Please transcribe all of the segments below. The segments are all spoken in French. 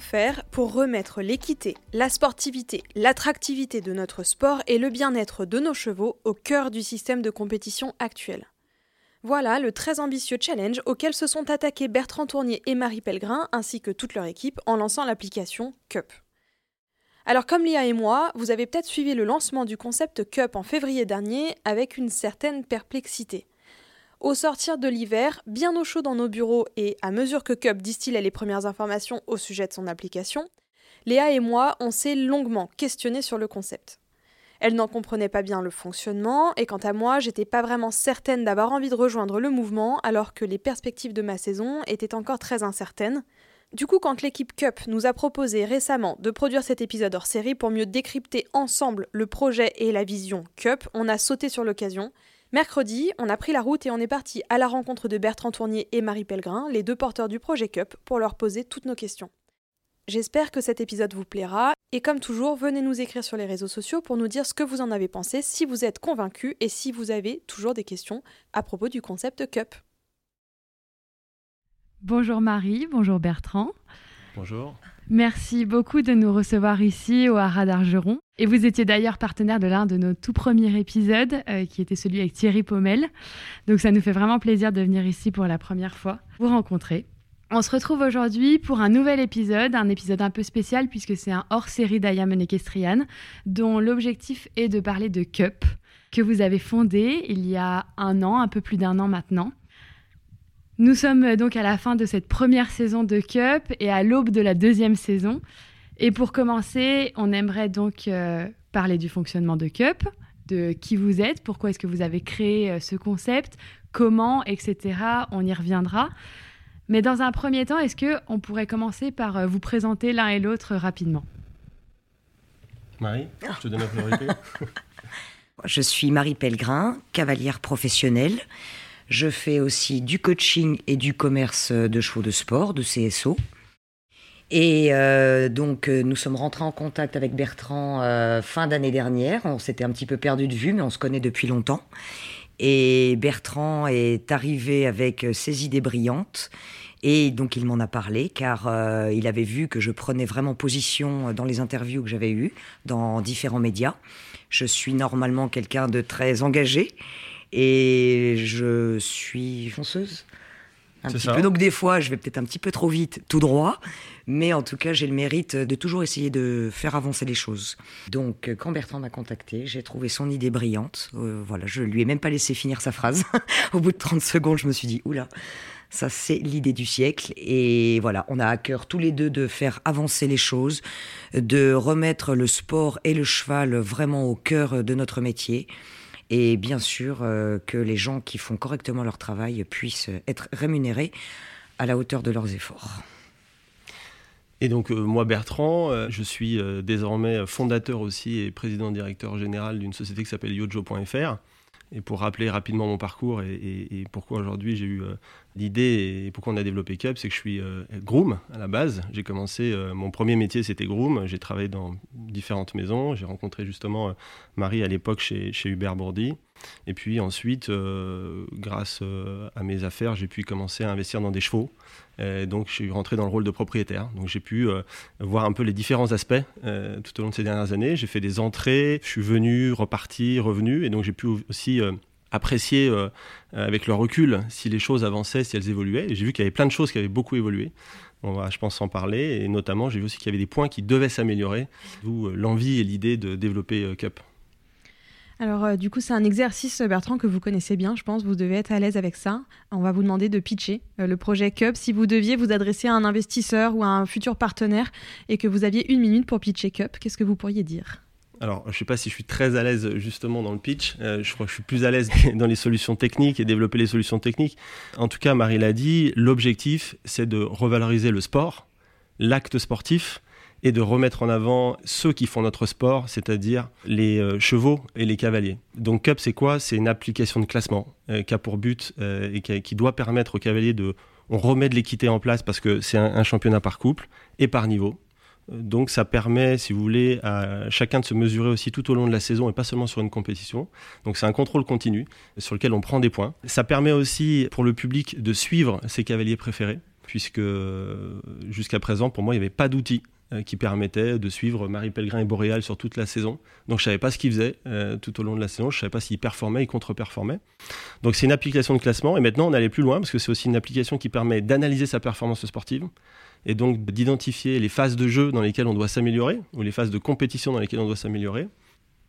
Faire pour remettre l'équité, la sportivité, l'attractivité de notre sport et le bien-être de nos chevaux au cœur du système de compétition actuel Voilà le très ambitieux challenge auquel se sont attaqués Bertrand Tournier et Marie Pellegrin ainsi que toute leur équipe en lançant l'application CUP. Alors comme Lia et moi, vous avez peut-être suivi le lancement du concept Cup en février dernier avec une certaine perplexité. Au sortir de l'hiver, bien au chaud dans nos bureaux et à mesure que Cup distillait les premières informations au sujet de son application, Léa et moi, on s'est longuement questionné sur le concept. Elle n'en comprenait pas bien le fonctionnement, et quant à moi, j'étais pas vraiment certaine d'avoir envie de rejoindre le mouvement alors que les perspectives de ma saison étaient encore très incertaines, du coup, quand l'équipe Cup nous a proposé récemment de produire cet épisode hors série pour mieux décrypter ensemble le projet et la vision Cup, on a sauté sur l'occasion. Mercredi, on a pris la route et on est parti à la rencontre de Bertrand Tournier et Marie Pellegrin, les deux porteurs du projet Cup, pour leur poser toutes nos questions. J'espère que cet épisode vous plaira et comme toujours, venez nous écrire sur les réseaux sociaux pour nous dire ce que vous en avez pensé, si vous êtes convaincus et si vous avez toujours des questions à propos du concept Cup. Bonjour Marie, bonjour Bertrand. Bonjour. Merci beaucoup de nous recevoir ici au Haras d'Argeron. Et vous étiez d'ailleurs partenaire de l'un de nos tout premiers épisodes, euh, qui était celui avec Thierry Pommel. Donc ça nous fait vraiment plaisir de venir ici pour la première fois, vous rencontrer. On se retrouve aujourd'hui pour un nouvel épisode, un épisode un peu spécial puisque c'est un hors-série d'Ayam Ekestrian, dont l'objectif est de parler de Cup, que vous avez fondé il y a un an, un peu plus d'un an maintenant. Nous sommes euh, donc à la fin de cette première saison de Cup et à l'aube de la deuxième saison. Et pour commencer, on aimerait donc euh, parler du fonctionnement de Cup, de qui vous êtes, pourquoi est-ce que vous avez créé euh, ce concept, comment, etc. On y reviendra. Mais dans un premier temps, est-ce que on pourrait commencer par vous présenter l'un et l'autre rapidement? Marie, je te donne la priorité. je suis Marie Pellegrin, cavalière professionnelle. Je fais aussi du coaching et du commerce de chevaux de sport, de CSO. Et euh, donc, euh, nous sommes rentrés en contact avec Bertrand euh, fin d'année dernière. On s'était un petit peu perdu de vue, mais on se connaît depuis longtemps. Et Bertrand est arrivé avec ses idées brillantes. Et donc, il m'en a parlé, car il avait vu que je prenais vraiment position dans les interviews que j'avais eues dans différents médias. Je suis normalement quelqu'un de très engagé. Et je suis fonceuse. Un petit peu. Donc des fois, je vais peut-être un petit peu trop vite, tout droit, mais en tout cas, j'ai le mérite de toujours essayer de faire avancer les choses. Donc, quand Bertrand m'a contacté, j'ai trouvé son idée brillante. Euh, voilà, je lui ai même pas laissé finir sa phrase. Au bout de 30 secondes, je me suis dit, oula, ça c'est l'idée du siècle. Et voilà, on a à cœur tous les deux de faire avancer les choses, de remettre le sport et le cheval vraiment au cœur de notre métier et bien sûr euh, que les gens qui font correctement leur travail puissent être rémunérés à la hauteur de leurs efforts. Et donc euh, moi Bertrand, euh, je suis désormais fondateur aussi et président directeur général d'une société qui s'appelle yojo.fr. Et pour rappeler rapidement mon parcours et, pourquoi aujourd'hui j'ai eu l'idée et pourquoi on a développé Cup, c'est que je suis groom à la base. J'ai commencé, mon premier métier c'était groom. J'ai travaillé dans différentes maisons. J'ai rencontré justement Marie à l'époque chez, chez Hubert Bourdi. Et puis ensuite, euh, grâce euh, à mes affaires, j'ai pu commencer à investir dans des chevaux. Donc je suis rentré dans le rôle de propriétaire. Donc j'ai pu euh, voir un peu les différents aspects tout au long de ces dernières années. J'ai fait des entrées, je suis venu, reparti, revenu. Et donc j'ai pu aussi apprécier avec le recul si les choses avançaient, si elles évoluaient. Et j'ai vu qu'il y avait plein de choses qui avaient beaucoup évolué. On va, je pense, en parler. Et notamment, j'ai vu aussi qu'il y avait des points qui devaient s'améliorer, d'où l'envie et l'idée de développer Cup. Alors, euh, du coup, c'est un exercice, Bertrand, que vous connaissez bien, je pense. Vous devez être à l'aise avec ça. On va vous demander de pitcher euh, le projet Cup. Si vous deviez vous adresser à un investisseur ou à un futur partenaire et que vous aviez une minute pour pitcher Cup, qu'est-ce que vous pourriez dire? Alors, je ne sais pas si je suis très à l'aise justement dans le pitch. Euh, je crois que je suis plus à l'aise dans les solutions techniques et développer les solutions techniques. En tout cas, Marie l'a dit, l'objectif, c'est de revaloriser le sport, l'acte sportif, et de remettre en avant ceux qui font notre sport, c'est-à-dire les euh, chevaux et les cavaliers. Donc Cup, c'est quoi? C'est une application de classement euh, qui a pour but euh, et qui, doit permettre aux cavaliers de... On remet de l'équité en place parce que c'est un, championnat par couple et par niveau. Donc ça permet, si vous voulez, à chacun de se mesurer aussi tout au long de la saison et pas seulement sur une compétition. Donc c'est un contrôle continu sur lequel on prend des points. Ça permet aussi pour le public de suivre ses cavaliers préférés puisque jusqu'à présent, pour moi, il n'y avait pas d'outils qui permettait de suivre Marie Pellegrin et Boréal sur toute la saison. Donc je savais pas ce qu'ils faisaient euh, tout au long de la saison, je savais pas s'ils performaient, ils contre-performaient. Donc c'est une application de classement et maintenant on allait plus loin parce que c'est aussi une application qui permet d'analyser sa performance sportive et donc d'identifier les phases de jeu dans lesquelles on doit s'améliorer ou les phases de compétition dans lesquelles on doit s'améliorer.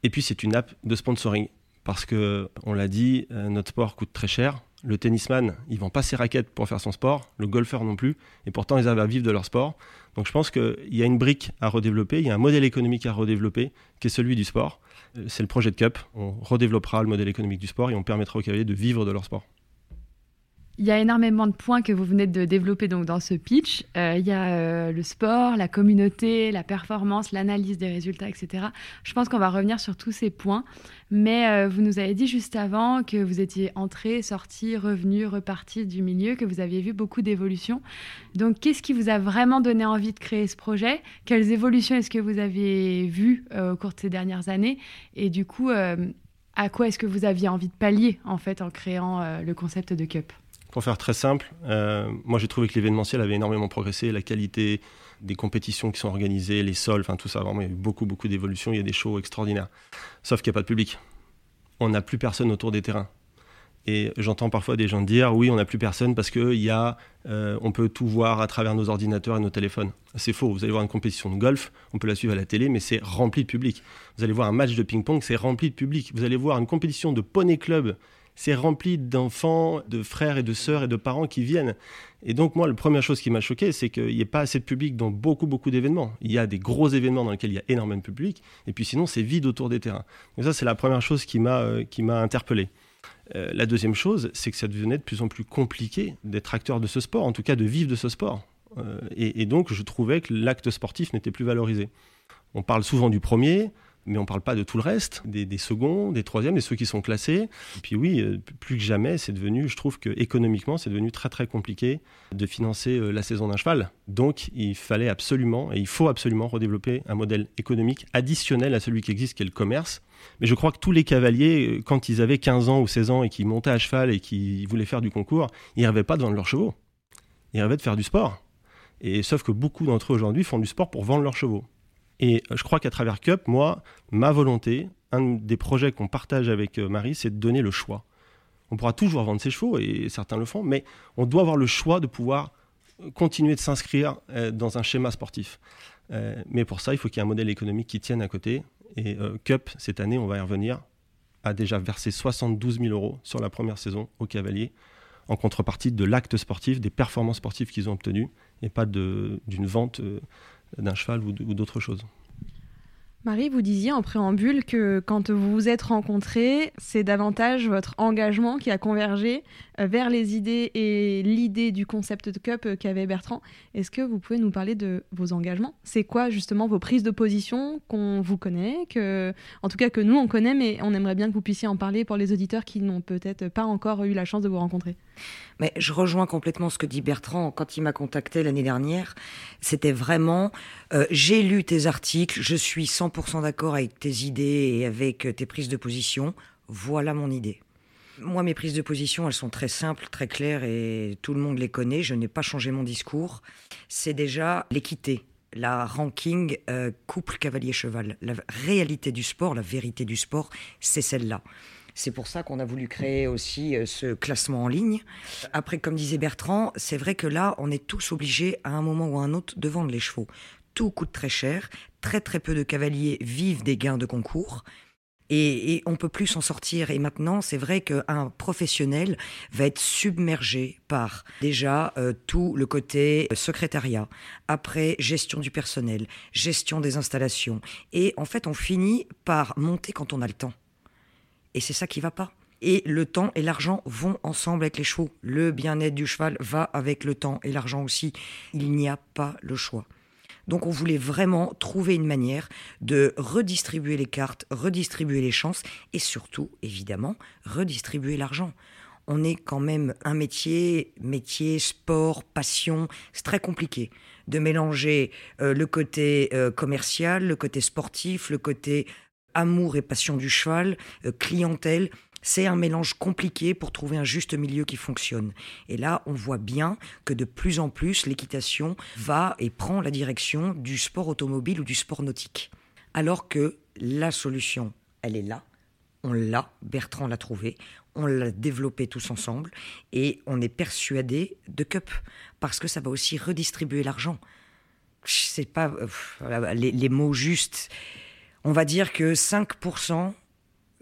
Et puis c'est une app de sponsoring parce que on l'a dit, euh, notre sport coûte très cher. Le tennisman, il vend pas ses raquettes pour faire son sport, le golfeur non plus, et pourtant ils arrivent à vivre de leur sport. Donc je pense qu'il y a une brique à redévelopper, il y a un modèle économique à redévelopper, qui est celui du sport. Euh, c'est le projet de CUP. On redéveloppera le modèle économique du sport et on permettra aux cavaliers de vivre de leur sport. Il y a énormément de points que vous venez de développer donc dans ce pitch. Euh, il y a euh, le sport, la communauté, la performance, l'analyse des résultats, etc. Je pense qu'on va revenir sur tous ces points. Mais euh, vous nous avez dit juste avant que vous étiez entré, sorti, revenu, reparti du milieu, que vous aviez vu beaucoup d'évolutions. Donc, qu'est-ce qui vous a vraiment donné envie de créer ce projet? Quelles évolutions est-ce que vous avez vues au cours de ces dernières années? Et du coup, à quoi est-ce que vous aviez envie de pallier en fait en créant le concept de Cup? Pour faire très simple, euh, moi j'ai trouvé que l'événementiel avait énormément progressé, la qualité des compétitions qui sont organisées, les sols, enfin tout ça, vraiment il y a eu beaucoup beaucoup d'évolutions, il y a des shows extraordinaires. Sauf qu'il n'y a pas de public. On n'a plus personne autour des terrains. Et j'entends parfois des gens dire oui, on n'a plus personne parce que euh, on peut tout voir à travers nos ordinateurs et nos téléphones. C'est faux. Vous allez voir une compétition de golf, on peut la suivre à la télé, mais c'est rempli de public. Vous allez voir un match de ping-pong, c'est rempli de public. Vous allez voir une compétition de poney club c'est rempli d'enfants, de frères et de sœurs et de parents qui viennent. Et donc, moi, la première chose qui m'a choqué, c'est qu'il n'y ait pas assez de public dans beaucoup, beaucoup d'événements. Il y a des gros événements dans lesquels il y a énormément de public, et puis sinon, c'est vide autour des terrains. Donc ça, c'est la première chose qui m'a euh, interpellé. Euh, la deuxième chose, c'est que ça devenait de plus en plus compliqué d'être acteur de ce sport, en tout cas de vivre de ce sport. Euh, et, donc, je trouvais que l'acte sportif n'était plus valorisé. On parle souvent du premier, mais on ne parle pas de tout le reste, des, seconds, des troisièmes, des ceux qui sont classés. Et puis oui, euh, plus que jamais, c'est devenu, je trouve que économiquement, c'est devenu très très compliqué de financer euh, la saison d'un cheval. Donc il fallait absolument, et il faut absolument redévelopper un modèle économique additionnel à celui qui existe, qui est le commerce. Mais je crois que tous les cavaliers, euh, quand ils avaient 15 ans ou 16 ans et qui montaient à cheval et qui voulaient faire du concours, ils ne rêvaient pas de vendre leurs chevaux. Ils rêvaient de faire du sport. Et sauf que beaucoup d'entre eux aujourd'hui font du sport pour vendre leurs chevaux. Et je crois qu'à travers Cup, moi, ma volonté, un des projets qu'on partage avec euh, Marie, c'est de donner le choix. On pourra toujours vendre ses chevaux, et certains le font, mais on doit avoir le choix de pouvoir continuer de s'inscrire euh, dans un schéma sportif. Euh, mais pour ça, il faut qu'il y ait un modèle économique qui tienne à côté. Et Cup, cette année, on va y revenir, a déjà versé 72 000 euros sur la première saison aux cavaliers, en contrepartie de l'acte sportif, des performances sportives qu'ils ont obtenues, et pas d'une vente d'un cheval ou d'autre chose. Marie, vous disiez en préambule que quand vous vous êtes rencontrés, c'est davantage votre engagement qui a convergé vers les idées et l'idée du concept de Cup euh, qu'avait Bertrand. Est-ce que vous pouvez nous parler de vos engagements? C'est quoi justement vos prises de position qu'on vous connaît, que, en tout cas que nous on connaît, mais on aimerait bien que vous puissiez en parler pour les auditeurs qui n'ont peut-être pas encore eu la chance de vous rencontrer? Mais je rejoins complètement ce que dit Bertrand quand il m'a contacté l'année dernière. C'était vraiment, euh, j'ai lu tes articles, je suis 100% d'accord avec tes idées et avec tes prises de position. Voilà mon idée. Moi, mes prises de position, elles sont très simples, très claires et tout le monde les connaît. Je n'ai pas changé mon discours. C'est déjà l'équité, la ranking euh, couple cavalier cheval. La réalité du sport, la vérité du sport, c'est celle-là. C'est pour ça qu'on a voulu créer aussi euh, ce classement en ligne. Après, comme disait Bertrand, c'est vrai que là, on est tous obligés à un moment ou à un autre de vendre les chevaux. Tout coûte très cher. Très très peu de cavaliers vivent des gains de concours. Et, et, on peut plus s'en sortir. Et maintenant, c'est vrai qu'un professionnel va être submergé par déjà euh, tout le côté secrétariat, après gestion du personnel, gestion des installations. Et en fait, on finit par monter quand on a le temps. Et c'est ça qui va pas. Et le temps et l'argent vont ensemble avec les chevaux. Le bien-être du cheval va avec le temps et l'argent aussi. Il n'y a pas le choix. Donc on voulait vraiment trouver une manière de redistribuer les cartes, redistribuer les chances et surtout, évidemment, redistribuer l'argent. On est quand même un métier, métier, sport, passion, c'est très compliqué de mélanger euh, le côté euh, commercial, le côté sportif, le côté amour et passion du cheval, euh, clientèle. C'est un mélange compliqué pour trouver un juste milieu qui fonctionne. Et là, on voit bien que de plus en plus, l'équitation va et prend la direction du sport automobile ou du sport nautique. Alors que la solution, elle est là. On l'a, Bertrand l'a trouvé, on l'a développé tous ensemble et on est persuadé de Cup parce que ça va aussi redistribuer l'argent. C'est pas euh, les, les mots justes. On va dire que 5%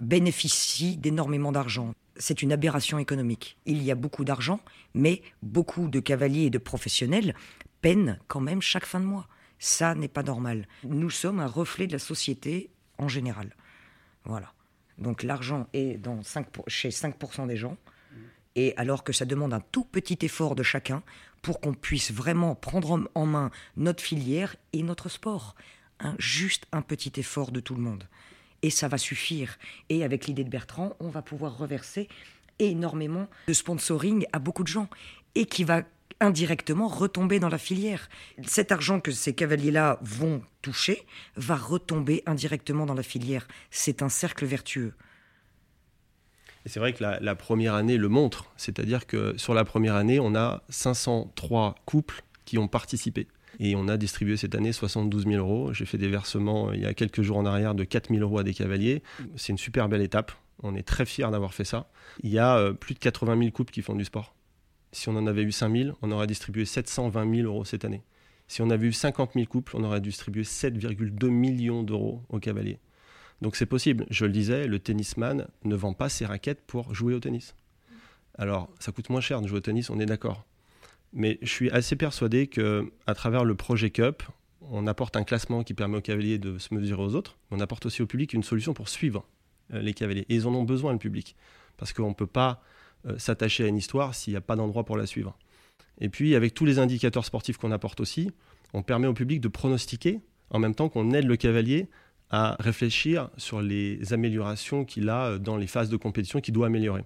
bénéficient d'énormément d'argent. C'est une aberration économique. Il y a beaucoup d'argent, mais beaucoup de cavaliers et de professionnels peinent quand même chaque fin de mois. Ça n'est pas normal. Nous sommes un reflet de la société en général. Voilà. Donc l'argent est dans 5 chez 5% des gens, et alors que ça demande un tout petit effort de chacun pour qu'on puisse vraiment prendre en main notre filière et notre sport. Un, juste un petit effort de tout le monde et ça va suffire. Et avec l'idée de Bertrand, on va pouvoir reverser énormément de sponsoring à beaucoup de gens et qui va indirectement retomber dans la filière. Cet argent que ces cavaliers-là vont toucher va retomber indirectement dans la filière. C'est un cercle vertueux. Et c'est vrai que la, première année le montre, c'est-à-dire que sur la première année, on a 503 couples qui ont participé. Et on a distribué cette année 72 000 euros. J'ai fait des versements euh, il y a quelques jours en arrière de 4 000 euros à des cavaliers. C'est une super belle étape. On est très fiers d'avoir fait ça. Il y a euh, plus de 80 000 couples qui font du sport. Si on en avait eu 5 000, on aurait distribué 720 000 euros cette année. Si on avait eu 50 000 couples, on aurait distribué 7,2 millions d'euros aux cavaliers. Donc c'est possible. Je le disais, le tennisman ne vend pas ses raquettes pour jouer au tennis. Alors, ça coûte moins cher de jouer au tennis, on est d'accord. Mais je suis assez persuadé que à travers le projet Cup, on apporte un classement qui permet aux cavaliers de se mesurer aux autres. On apporte aussi au public une solution pour suivre euh, les cavaliers. Et ils en ont besoin, le public. Parce qu'on ne peut pas euh, s'attacher à une histoire s'il n'y a pas d'endroit pour la suivre. Et puis, avec tous les indicateurs sportifs qu'on apporte aussi, on permet au public de pronostiquer en même temps qu'on aide le cavalier à réfléchir sur les améliorations qu'il a euh, dans les phases de compétition qu'il doit améliorer.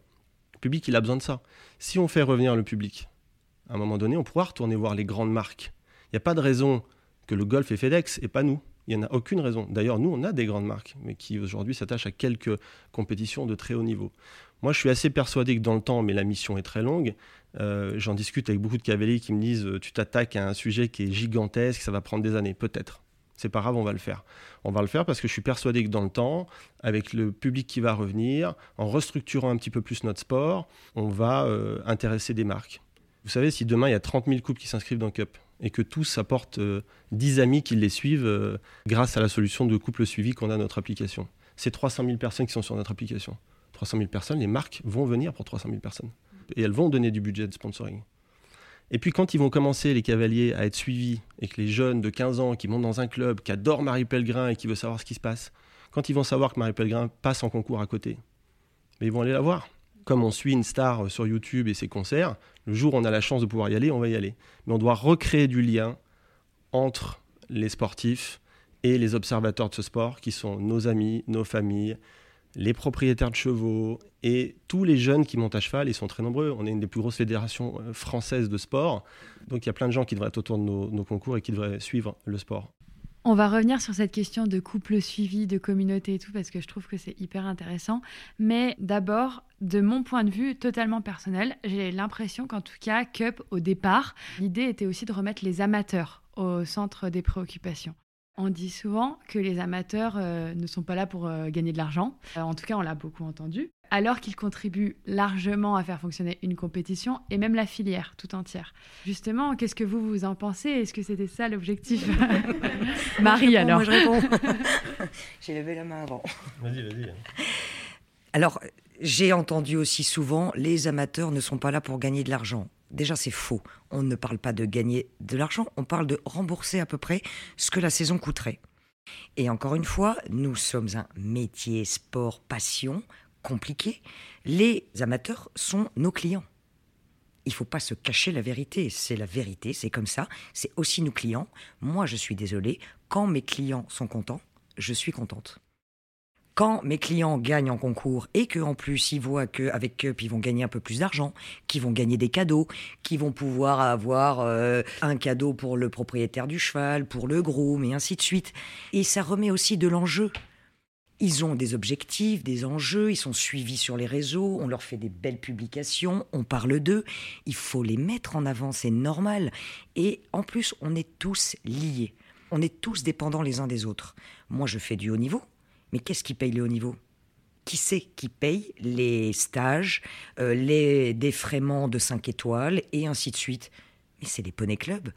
Le public, il a besoin de ça. Si on fait revenir le public à un moment donné, on pourra retourner voir les grandes marques. Il n'y a pas de raison que le Golf et FedEx et pas nous. Il n'y en a aucune raison. D'ailleurs, nous, on a des grandes marques, mais qui aujourd'hui s'attachent à quelques compétitions de très haut niveau. Moi, je suis assez persuadé que dans le temps, mais la mission est très longue, euh, j'en discute avec beaucoup de cavaliers qui me disent euh, Tu t'attaques à un sujet qui est gigantesque, ça va prendre des années. Peut-être. C'est pas grave, on va le faire. On va le faire parce que je suis persuadé que dans le temps, avec le public qui va revenir, en restructurant un petit peu plus notre sport, on va euh, intéresser des marques. Vous savez, si demain il y a 30 000 couples qui s'inscrivent dans Cup et que tous apportent 10 euh, amis qui les suivent euh, grâce à la solution de couple suivi qu'on a dans notre application, c'est 300 000 personnes qui sont sur notre application. 300 000 personnes, les marques vont venir pour 300 000 personnes. Et elles vont donner du budget de sponsoring. Et puis quand ils vont commencer, les cavaliers, à être suivis, et que les jeunes de 15 ans qui montent dans un club, qui adorent Marie Pellegrin et qui veulent savoir ce qui se passe, quand ils vont savoir que Marie Pellegrin passe en concours à côté, mais ils vont aller la voir comme on suit une star sur YouTube et ses concerts, le jour où on a la chance de pouvoir y aller, on va y aller. Mais on doit recréer du lien entre les sportifs et les observateurs de ce sport, qui sont nos amis, nos familles, les propriétaires de chevaux et tous les jeunes qui montent à cheval, ils sont très nombreux. On est une des plus grosses fédérations euh, françaises de sport. Donc il y a plein de gens qui devraient être autour de nos concours et qui devraient suivre le sport. On va revenir sur cette question de couple suivi, de communauté et tout, parce que je trouve que c'est hyper intéressant. Mais d'abord, de mon point de vue totalement personnel, j'ai l'impression qu'en tout cas, Cup, au départ, l'idée était aussi de remettre les amateurs au centre des préoccupations. On dit souvent que les amateurs euh, ne sont pas là pour euh, gagner de l'argent. Euh, en tout cas, on l'a beaucoup entendu. Alors qu'ils contribuent largement à faire fonctionner une compétition et même la filière tout entière. Justement, qu'est-ce que vous vous en pensez? Est-ce que c'était ça l'objectif? Marie, alors. Moi, je réponds. J'ai levé la main avant. Vas-y, vas-y. Alors, j'ai entendu aussi souvent, les amateurs ne sont pas là pour gagner de l'argent. Déjà, c'est faux. On ne parle pas de gagner de l'argent, on parle de rembourser à peu près ce que la saison coûterait. Et encore une fois, nous sommes un métier, sport, passion compliqué. Les amateurs sont nos clients. Il faut pas se cacher la vérité. C'est la vérité, c'est comme ça. C'est aussi nos clients. Moi, je suis désolé. Quand mes clients sont contents, je suis contente quand mes clients gagnent en concours et qu'en plus ils voient qu'avec Cup ils vont gagner un peu plus d'argent, qu'ils vont gagner des cadeaux, qu'ils vont pouvoir avoir euh, un cadeau pour le propriétaire du cheval, pour le groom et ainsi de suite. Et ça remet aussi de l'enjeu. Ils ont des objectifs, des enjeux, ils sont suivis sur les réseaux, on leur fait des belles publications, on parle d'eux, il faut les mettre en avant, c'est normal. Et en plus, on est tous liés, on est tous dépendants les uns des autres. Moi, je fais du haut niveau, mais qu'est-ce qui paye le haut niveau? Qui c'est qui paye les stages, euh, les défraiements de 5 étoiles et ainsi de suite? Mais c'est les poney clubs,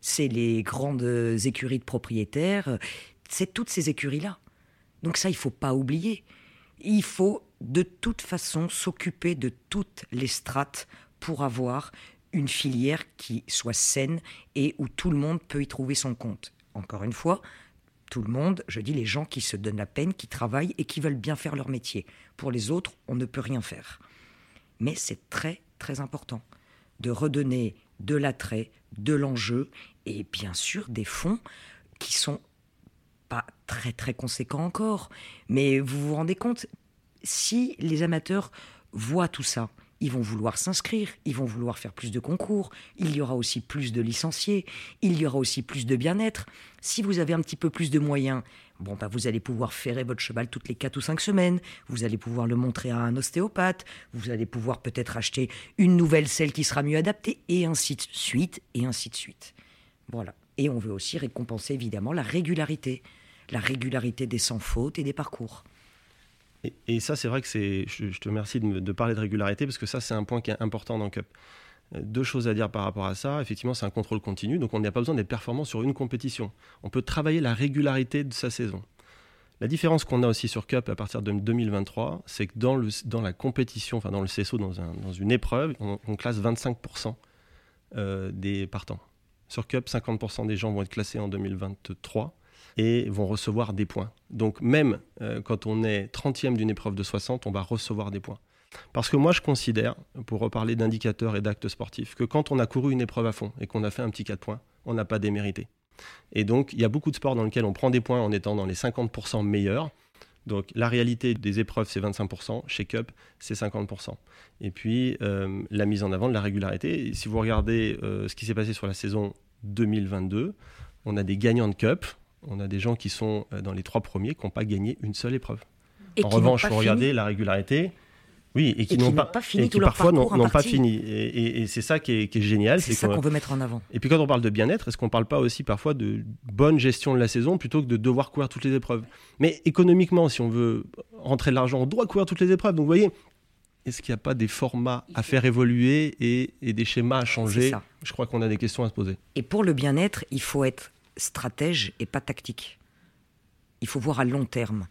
c'est les grandes écuries de propriétaires, c'est toutes ces écuries-là. Donc ça, il faut pas oublier. Il faut de toute façon s'occuper de toutes les strates pour avoir une filière qui soit saine et où tout le monde peut y trouver son compte. Encore une fois, tout le monde, je dis les gens qui se donnent la peine, qui travaillent et qui veulent bien faire leur métier. Pour les autres, on ne peut rien faire. Mais c'est très très important de redonner de l'attrait, de l'enjeu et bien sûr des fonds qui sont très très conséquents encore. Mais vous vous rendez compte, si les amateurs voient tout ça, ils vont vouloir s'inscrire, ils vont vouloir faire plus de concours, il y aura aussi plus de licenciés, il y aura aussi plus de bien-être. Si vous avez un petit peu plus de moyens, bon, bah, vous allez pouvoir ferrer votre cheval toutes les 4 ou 5 semaines, vous allez pouvoir le montrer à un ostéopathe, vous allez pouvoir peut-être acheter une nouvelle selle qui sera mieux adaptée, et ainsi de suite, et ainsi de suite. Voilà. Et on veut aussi récompenser évidemment la régularité, la régularité des sans fautes et des parcours. Et, ça, c'est vrai que c'est. Je, te remercie de, parler de régularité parce que ça, c'est un point qui est important dans Cup. Euh, deux choses à dire par rapport à ça. Effectivement, c'est un contrôle continu, donc on n'a pas besoin d'être performant sur une compétition. On peut travailler la régularité de sa saison. La différence qu'on a aussi sur Cup à partir de 2023, c'est que dans, la compétition, enfin dans le CSO, dans, un, dans une épreuve, on, on classe 25% euh, des partants. Sur Cup, 50% des gens vont être classés en 2023 et vont recevoir des points. Donc même euh, quand on est 30e d'une épreuve de 60, on va recevoir des points. Parce que moi je considère, pour reparler d'indicateurs et d'actes sportifs, que quand on a couru une épreuve à fond et qu'on a fait un petit 4 points, on n'a pas démérité. Et donc il y a beaucoup de sports dans lesquels on prend des points en étant dans les 50% meilleurs. Donc la réalité des épreuves, c'est 25%. Chez Cup, c'est 50%. Et puis euh, la mise en avant de la régularité. si vous regardez euh, ce qui s'est passé sur la saison 2022, on a des gagnants de Cup on a des gens qui sont euh, dans les trois premiers qui n'ont pas gagné une seule épreuve. en revanche, vous regardez la régularité. Oui, et qui n'ont pas, fini et qui parfois n'ont pas fini. Et, c'est ça qui est, génial. C'est ça qu'on veut mettre en avant. Et puis quand on parle de bien-être, est-ce qu'on ne parle pas aussi parfois de bonne gestion de la saison plutôt que de devoir courir toutes les épreuves? Mais économiquement, si on veut rentrer de l'argent, on doit courir toutes les épreuves. Donc vous voyez, est-ce qu'il n'y a pas des formats à faire évoluer et, et des schémas à changer? Je crois qu'on a des questions à se poser. Et pour le bien-être, il faut être stratège et pas tactique. Il faut voir à long terme.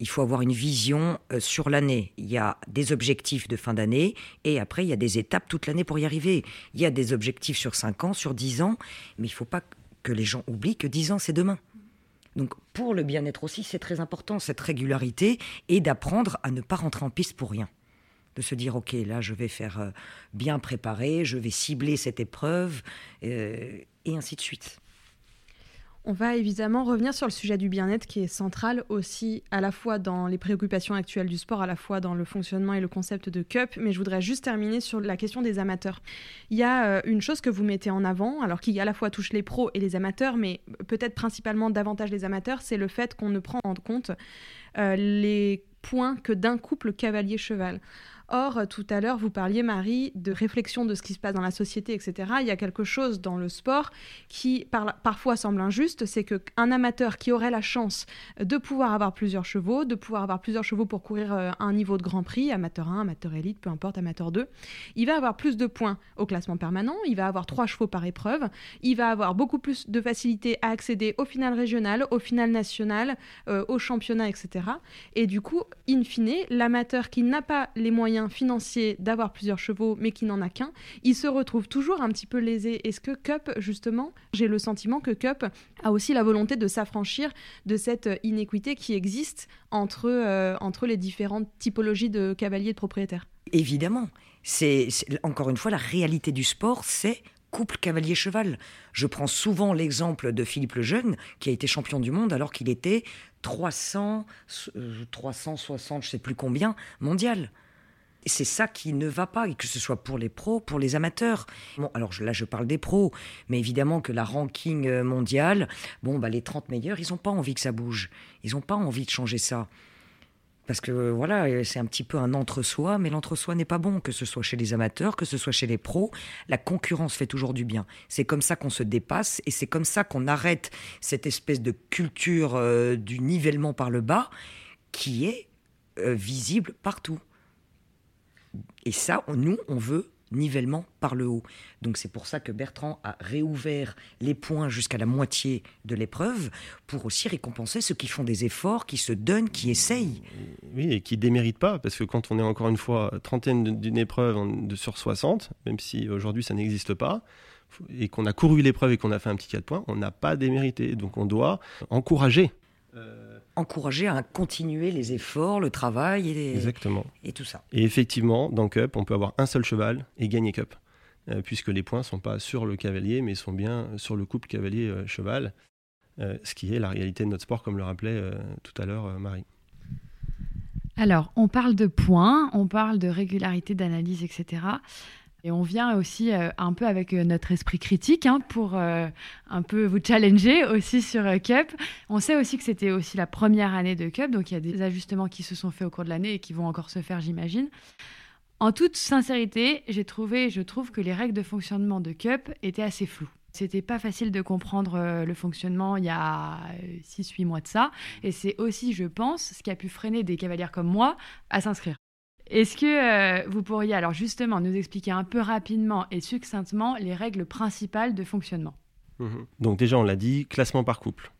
Il faut avoir une vision euh, sur l'année. Il y a des objectifs de fin d'année et après il y a des étapes toute l'année pour y arriver. Il y a des objectifs sur 5 ans, sur 10 ans, mais il ne faut pas que les gens oublient que 10 ans c'est demain. Donc pour le bien-être aussi, c'est très important cette régularité et d'apprendre à ne pas rentrer en piste pour rien. De se dire, ok, là je vais faire euh, bien préparer, je vais cibler cette épreuve, euh, et ainsi de suite. On va évidemment revenir sur le sujet du bien-être qui est central aussi à la fois dans les préoccupations actuelles du sport, à la fois dans le fonctionnement et le concept de cup, mais je voudrais juste terminer sur la question des amateurs. Il y a euh, une chose que vous mettez en avant, alors qui à la fois touche les pros et les amateurs, mais peut-être principalement davantage les amateurs, c'est le fait qu'on ne prend en compte euh, les points que d'un couple cavalier-cheval. Or, tout à l'heure, vous parliez, Marie, de réflexion de ce qui se passe dans la société, etc. Il y a quelque chose dans le sport qui parfois semble injuste, c'est qu'un amateur qui aurait la chance de pouvoir avoir plusieurs chevaux, de pouvoir avoir plusieurs chevaux pour courir euh, un niveau de Grand Prix, amateur 1, amateur élite, peu importe, amateur 2, il va avoir plus de points au classement permanent, il va avoir trois chevaux par épreuve, il va avoir beaucoup plus de facilité à accéder au final régional, au final national, euh, au championnat, etc. Et du coup, in fine, l'amateur qui n'a pas les moyens financiers d'avoir plusieurs chevaux, mais qui n'en a qu'un, il se retrouve toujours un petit peu lésé. Est-ce que Cup, justement, j'ai le sentiment que Cup a aussi la volonté de s'affranchir de cette inéquité qui existe entre, euh, entre les différentes typologies de cavaliers de propriétaires? Évidemment. C'est encore une fois la réalité du sport, c'est couple cavalier-cheval. Je prends souvent l'exemple de Philippe le Jeune, qui a été champion du monde alors qu'il était 300, 360, je sais plus combien, mondial. C'est ça qui ne va pas, et que ce soit pour les pros, pour les amateurs. Bon, alors là, je parle des pros, mais évidemment que la ranking euh, mondiale, bon, bah, les 30 meilleurs, ils n'ont pas envie que ça bouge. Ils n'ont pas envie de changer ça. Parce que voilà, c'est un petit peu un entre-soi, mais l'entre-soi n'est pas bon, que ce soit chez les amateurs, que ce soit chez les pros. La concurrence fait toujours du bien. C'est comme ça qu'on se dépasse et c'est comme ça qu'on arrête cette espèce de culture euh, du nivellement par le bas qui est euh, visible partout. Et ça, nous, on veut nivellement par le haut. Donc c'est pour ça que Bertrand a réouvert les points jusqu'à la moitié de l'épreuve pour aussi récompenser ceux qui font des efforts, qui se donnent, qui essayent. Oui, et qui déméritent pas, parce que quand on est encore une fois trentaine d'une épreuve de sur 60, même si aujourd'hui ça n'existe pas, et qu'on a couru l'épreuve et qu'on a fait un petit 4 points, on n'a pas démérité. Donc on doit encourager. Euh, encourager à continuer les efforts, le travail et, Exactement. et tout ça. Et effectivement, dans Cup, on peut avoir un seul cheval et gagner Cup, euh, puisque les points ne sont pas sur le cavalier, mais sont bien sur le couple cavalier-cheval, euh, ce qui est la réalité de notre sport, comme le rappelait euh, tout à l'heure Marie. Alors, on parle de points, on parle de régularité d'analyse, etc. Et on vient aussi euh, un peu avec euh, notre esprit critique hein, pour euh, un peu vous challenger aussi sur Cup. On sait aussi que c'était aussi la première année de Cup, donc il y a des ajustements qui se sont faits au cours de l'année et qui vont encore se faire, j'imagine. En toute sincérité, j'ai trouvé, je trouve que les règles de fonctionnement de Cup étaient assez floues. C'était pas facile de comprendre le fonctionnement il y a 6-8 mois de ça. Et c'est aussi, je pense, ce qui a pu freiner des cavalières comme moi à s'inscrire. Est-ce que euh, vous pourriez alors justement nous expliquer un peu rapidement et succinctement les règles principales de fonctionnement? Mhm. Donc déjà, on l'a dit, classement par couple.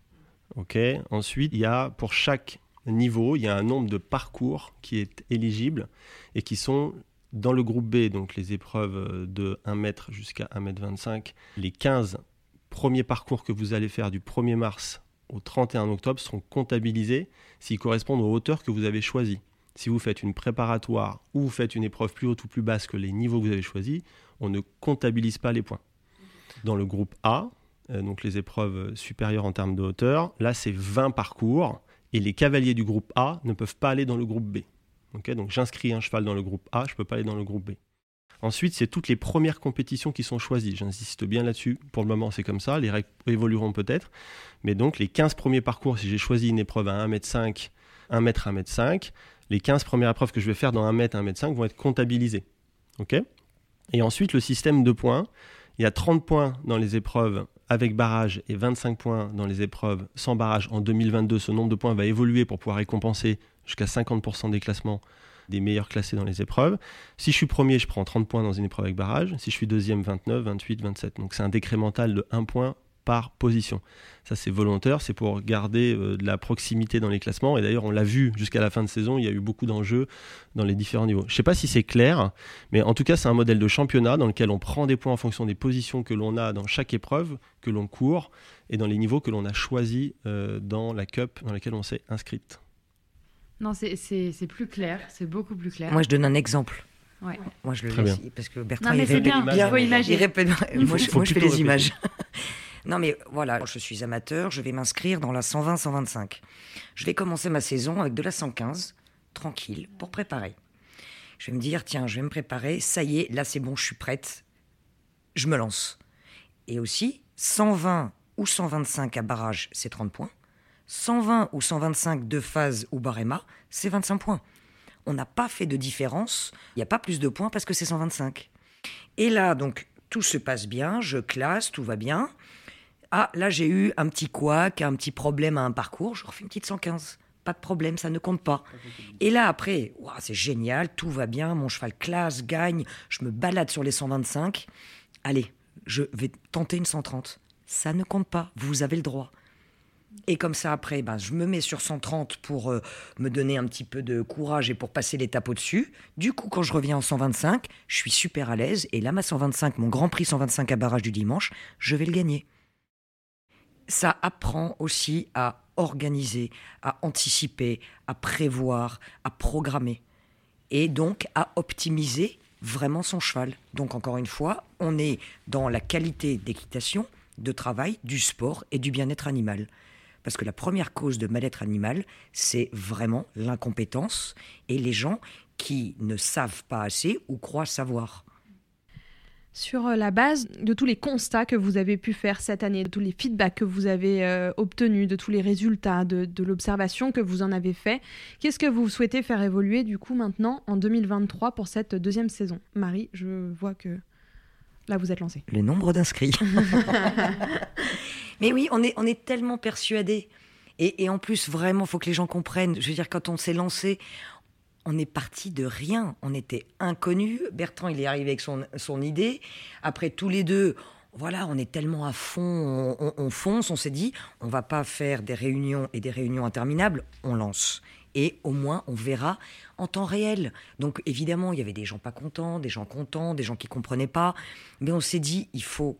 Ok. Ensuite, il y a pour chaque niveau, il y a un nombre de parcours qui est éligible et qui sont dans le groupe B, donc les épreuves de 1 mètre jusqu'à 1 mètre 25, les 15 premiers parcours que vous allez faire du 1er mars au 31 octobre seront comptabilisés s'ils correspondent aux hauteurs que vous avez choisies si vous faites une préparatoire ou vous faites une épreuve plus haute ou plus basse que les niveaux que vous avez choisis, on ne comptabilise pas les points. Dans le groupe A, euh, donc les épreuves supérieures en termes de hauteur, là c'est 20 parcours et les cavaliers du groupe A ne peuvent pas aller dans le groupe B. donc j'inscris un cheval dans le groupe A, je ne peux pas aller dans le groupe B. Ensuite, c'est toutes les premières compétitions qui sont choisies. J'insiste bien là-dessus. Pour le moment, c'est comme ça. Les règles évolueront peut-être. Mais donc, les 15 premiers parcours, si j'ai choisi une épreuve à 1m5, 1m, 1m5, les 15 premières épreuves que je vais faire dans 1 mètre, 1 mètre 5 vont être comptabilisées. Et ensuite, le système de points. Il y a 30 points dans les épreuves avec barrage et 25 points dans les épreuves sans barrage. En 2022, ce nombre de points va évoluer pour pouvoir récompenser jusqu'à 50% des classements des meilleurs classés dans les épreuves. Si je suis premier, je prends 30 points dans une épreuve avec barrage. Si je suis deuxième, 29, 28, 27. Donc c'est un décrémental de 1 point par position. Ça, c'est volontaire, c'est pour garder euh, de la proximité dans les classements. Et d'ailleurs, on l'a vu jusqu'à la fin de saison, il y a eu beaucoup d'enjeux dans les différents niveaux. Je ne sais pas si c'est clair, mais en tout cas, c'est un modèle de championnat dans lequel on prend des points en fonction des positions que l'on a dans chaque épreuve, que l'on court, et dans les niveaux que l'on a choisis euh, dans la cup dans laquelle on s'est inscrite. Non, c'est plus clair, c'est beaucoup plus clair. Moi, je donne un exemple. Ouais. Moi, je le laisse, parce que Bertrand, non, mais il bien, bien. Faut imaginer. moi, je, moi, je fais les images. Non, mais voilà, je suis amateur, je vais m'inscrire dans la 120-125. Je vais commencer ma saison avec de la 115, tranquille, pour préparer. Je vais me dire, tiens, je vais me préparer, ça y est, là c'est bon, je suis prête, je me lance. Et aussi, 120 ou 125 à barrage, c'est 30 points. 120 ou 125 de phase ou barema, c'est 25 points. On n'a pas fait de différence. Il n'y a pas plus de points parce que c'est 125. Et là, donc, tout se passe bien, je classe, tout va bien. Ah, là, j'ai eu un petit couac, un petit problème à un parcours, je refais une petite 115. Pas de problème, ça ne compte pas. Et là, après, c'est génial, tout va bien, mon cheval classe, gagne, je me balade sur les 125. Allez, je vais tenter une 130. Ça ne compte pas, vous avez le droit. Et comme ça, après, ben, je me mets sur 130 pour euh, me donner un petit peu de courage et pour passer l'étape au-dessus. Du coup, quand je reviens en 125, je suis super à l'aise. Et là, ma 125, mon Grand Prix 125 à barrage du dimanche, je vais le gagner. Ça apprend aussi à organiser, à anticiper, à prévoir, à programmer. Et donc à optimiser vraiment son cheval. Donc encore une fois, on est dans la qualité d'équitation, de travail, du sport et du bien-être animal. Parce que la première cause de mal-être animal, c'est vraiment l'incompétence et les gens qui ne savent pas assez ou croient savoir. Sur euh, la base de tous les constats que vous avez pu faire cette année, de tous les feedbacks que vous avez euh, obtenus, de tous les résultats, de, de l'observation que vous en avez fait, qu'est-ce que vous souhaitez faire évoluer du coup maintenant en 2023 pour cette deuxième saison? Marie, je vois que là vous êtes lancée. Le nombre d'inscrits. Mais oui, on est, on est tellement persuadés. Et, en plus, vraiment, il faut que les gens comprennent. Je veux dire, quand on s'est lancé, on est parti de rien. On était inconnus. Bertrand, il est arrivé avec son, son idée. Après, tous les deux, voilà, on est tellement à fond, on, fonce, on s'est dit, on va pas faire des réunions et des réunions interminables, on lance. Et au moins, on verra en temps réel. Donc, évidemment, il y avait des gens pas contents, des gens contents, des gens qui comprenaient pas. Mais on s'est dit, il faut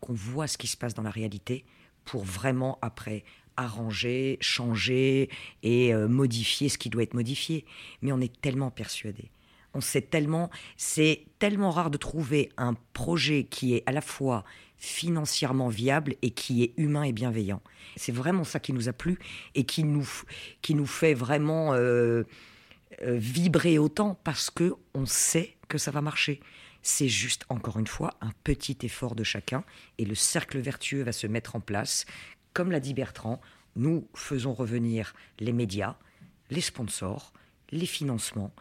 qu'on voit ce qui se passe dans la réalité pour vraiment après arranger, changer et euh, modifier ce qui doit être modifié. Mais on est tellement persuadé. On sait tellement, c'est tellement rare de trouver un projet qui est à la fois financièrement viable et qui est humain et bienveillant. C'est vraiment ça qui nous a plu et qui nous, qui nous fait vraiment euh, euh, vibrer autant parce que on sait que ça va marcher. C'est juste, encore une fois, un petit effort de chacun et le cercle vertueux va se mettre en place. Comme l'a dit Bertrand, nous faisons revenir les médias, les sponsors, les financements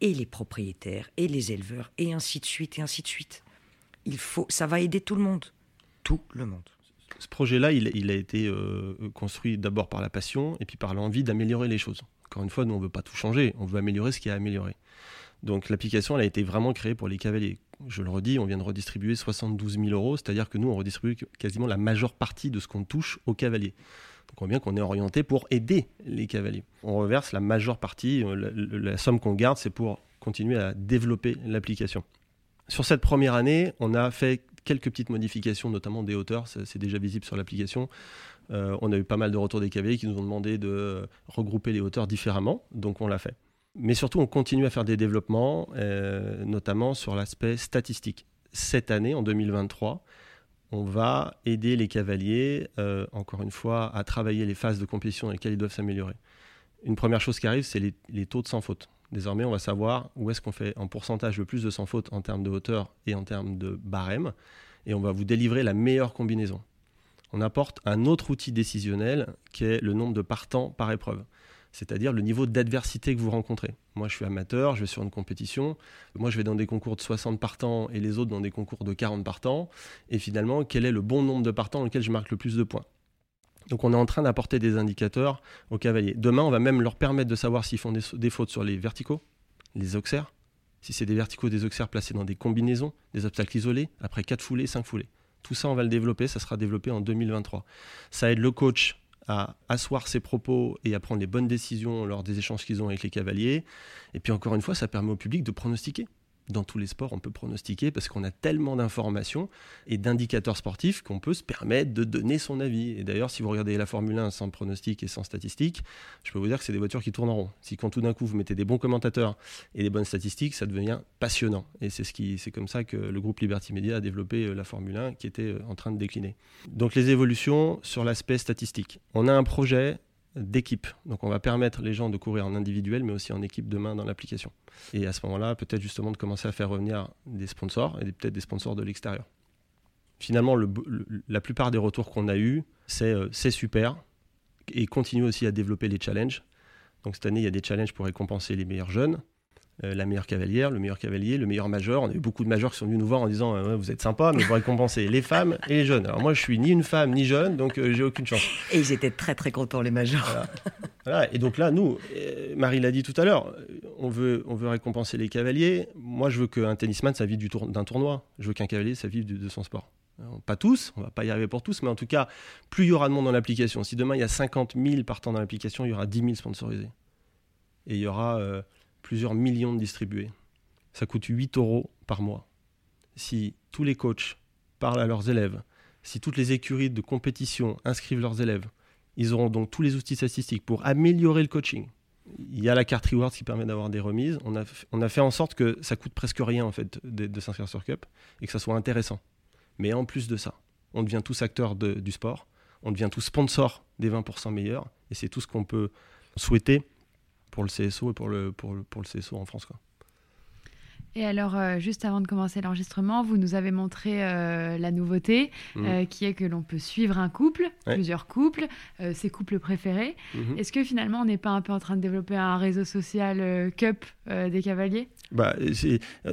et les propriétaires et les éleveurs et ainsi de suite et ainsi de suite. Il faut, ça va aider tout le monde, tout le monde. Ce projet-là, il, a été euh, construit d'abord par la passion et puis par l'envie d'améliorer les choses. Encore une fois, nous on veut pas tout changer, on veut améliorer ce qui a amélioré. Donc l'application, elle a été vraiment créée pour les cavaliers. Je le redis, on vient de redistribuer 72 000 euros, c'est-à-dire que nous, on redistribue quasiment la majeure partie de ce qu'on touche aux cavaliers. Donc on voit bien qu'on est orienté pour aider les cavaliers. On reverse la majeure partie, euh, la, somme qu'on garde, c'est pour continuer à développer l'application. Sur cette première année, on a fait quelques petites modifications, notamment des hauteurs, c'est déjà visible sur l'application. Euh, on a eu pas mal de retours des cavaliers qui nous ont demandé de regrouper les hauteurs différemment, donc on l'a fait. Mais surtout, on continue à faire des développements, euh, notamment sur l'aspect statistique. Cette année, en 2023, on va aider les cavaliers, euh, encore une fois, à travailler les phases de compétition dans lesquelles ils doivent s'améliorer. Une première chose qui arrive, c'est les, taux de sans faute. Désormais, on va savoir où est-ce qu'on fait en pourcentage le plus de sans faute en termes de hauteur et en termes de barème, et on va vous délivrer la meilleure combinaison. On apporte un autre outil décisionnel qui est le nombre de partants par épreuve c'est-à-dire le niveau d'adversité que vous rencontrez. Moi, je suis amateur, je vais sur une compétition. Moi, je vais dans des concours de 60 partants et les autres dans des concours de 40 partants. Et finalement, quel est le bon nombre de partants dans lequel je marque le plus de points? Donc on est en train d'apporter des indicateurs aux cavaliers. Demain, on va même leur permettre de savoir s'ils font des, fautes sur les verticaux, les auxerres, si c'est des verticaux, des auxerres placés dans des combinaisons, des obstacles isolés, après 4 foulées, 5 foulées. Tout ça, on va le développer, ça sera développé en 2023. Ça aide le coach à asseoir ses propos et à prendre les bonnes décisions lors des échanges qu'ils ont avec les cavaliers. Et puis encore une fois, ça permet au public de pronostiquer dans tous les sports, on peut pronostiquer parce qu'on a tellement d'informations et d'indicateurs sportifs qu'on peut se permettre de donner son avis. Et d'ailleurs, si vous regardez la Formule 1 sans pronostic et sans statistiques, je peux vous dire que c'est des voitures qui tournent en rond. Si quand tout d'un coup vous mettez des bons commentateurs et des bonnes statistiques, ça devient passionnant. Et c'est c'est comme ça que le groupe Liberty Media a développé euh, la Formule 1 qui était euh, en train de décliner. Donc les évolutions sur l'aspect statistique. On a un projet d'équipe. Donc on va permettre les gens de courir en individuel, mais aussi en équipe demain dans l'application. Et à ce moment-là, peut-être justement de commencer à faire revenir des sponsors et peut-être des sponsors de l'extérieur. Finalement, la plupart des retours qu'on a eus, c'est euh, c'est super et continue aussi à développer les challenges. Donc cette année, il y a des challenges pour récompenser les meilleurs jeunes, euh, la meilleure cavalière, le meilleur cavalier, le meilleur major. On a eu beaucoup de majors qui sont venus nous voir en disant euh, ouais, Vous êtes sympa, mais vous récompensez les femmes et les jeunes. Alors moi, je suis ni une femme ni jeune, donc euh, j'ai aucune chance. Et ils étaient très très contents, les majors. Voilà. Voilà. Et donc là, nous, euh, Marie l'a dit tout à l'heure, on veut, on veut récompenser les cavaliers. Moi, je veux qu'un tennisman, ça vive du tour- d'un tournoi. Je veux qu'un cavalier, ça vive de, de son sport. Alors, Pas tous, on va pas y arriver pour tous, mais en tout cas, plus il y aura de monde dans l'application. Si demain il y a 50 000 partants dans l'application, il y aura 10 000 sponsorisés. Et il y aura plusieurs millions de distribués. Ça coûte 8 euros par mois. Si tous les coachs parlent à leurs élèves, si toutes les écuries de compétition inscrivent leurs élèves, ils auront donc tous les outils statistiques pour améliorer le coaching. Il y a la carte Rewards qui permet d'avoir des remises. On a, fait en sorte que ça coûte presque rien en fait de, s'inscrire sur Cup et que ça soit intéressant. Mais en plus de ça, on devient tous acteurs du sport, on devient tous sponsors des 20% meilleurs et c'est tout ce qu'on peut souhaiter pour le CSO et pour le, pour le, pour le CSO en France. Quoi. Et alors, euh, juste avant de commencer l'enregistrement, vous nous avez montré euh, la nouveauté, Mhm. euh, qui est que l'on peut suivre un couple, Ouais. plusieurs couples, ses couples préférés. Mhm. Est-ce que finalement, on n'est pas un peu en train de développer un réseau social Cup des cavaliers? Bah,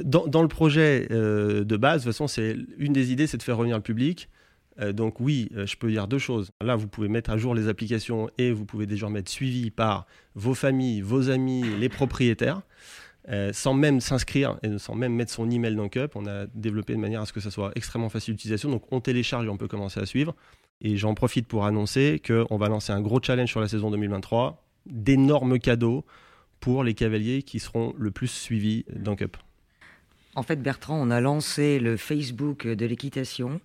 dans, dans le projet de base, de toute façon, une des idées, c'est de faire revenir le public. Euh, donc oui, euh, je peux dire deux choses. Là, vous pouvez mettre à jour les applications et vous pouvez déjà mettre suivi par vos familles, vos amis, les propriétaires, euh, sans même s'inscrire et sans même mettre son email dans Cup. On a développé de manière à ce que ça soit extrêmement facile d'utilisation. Donc on télécharge et on peut commencer à suivre. Et j'en profite pour annoncer qu'on va lancer un gros challenge sur la saison 2023, d'énormes cadeaux pour les cavaliers qui seront le plus suivis dans Cup. En fait, Bertrand, on a lancé le Facebook de l'équitation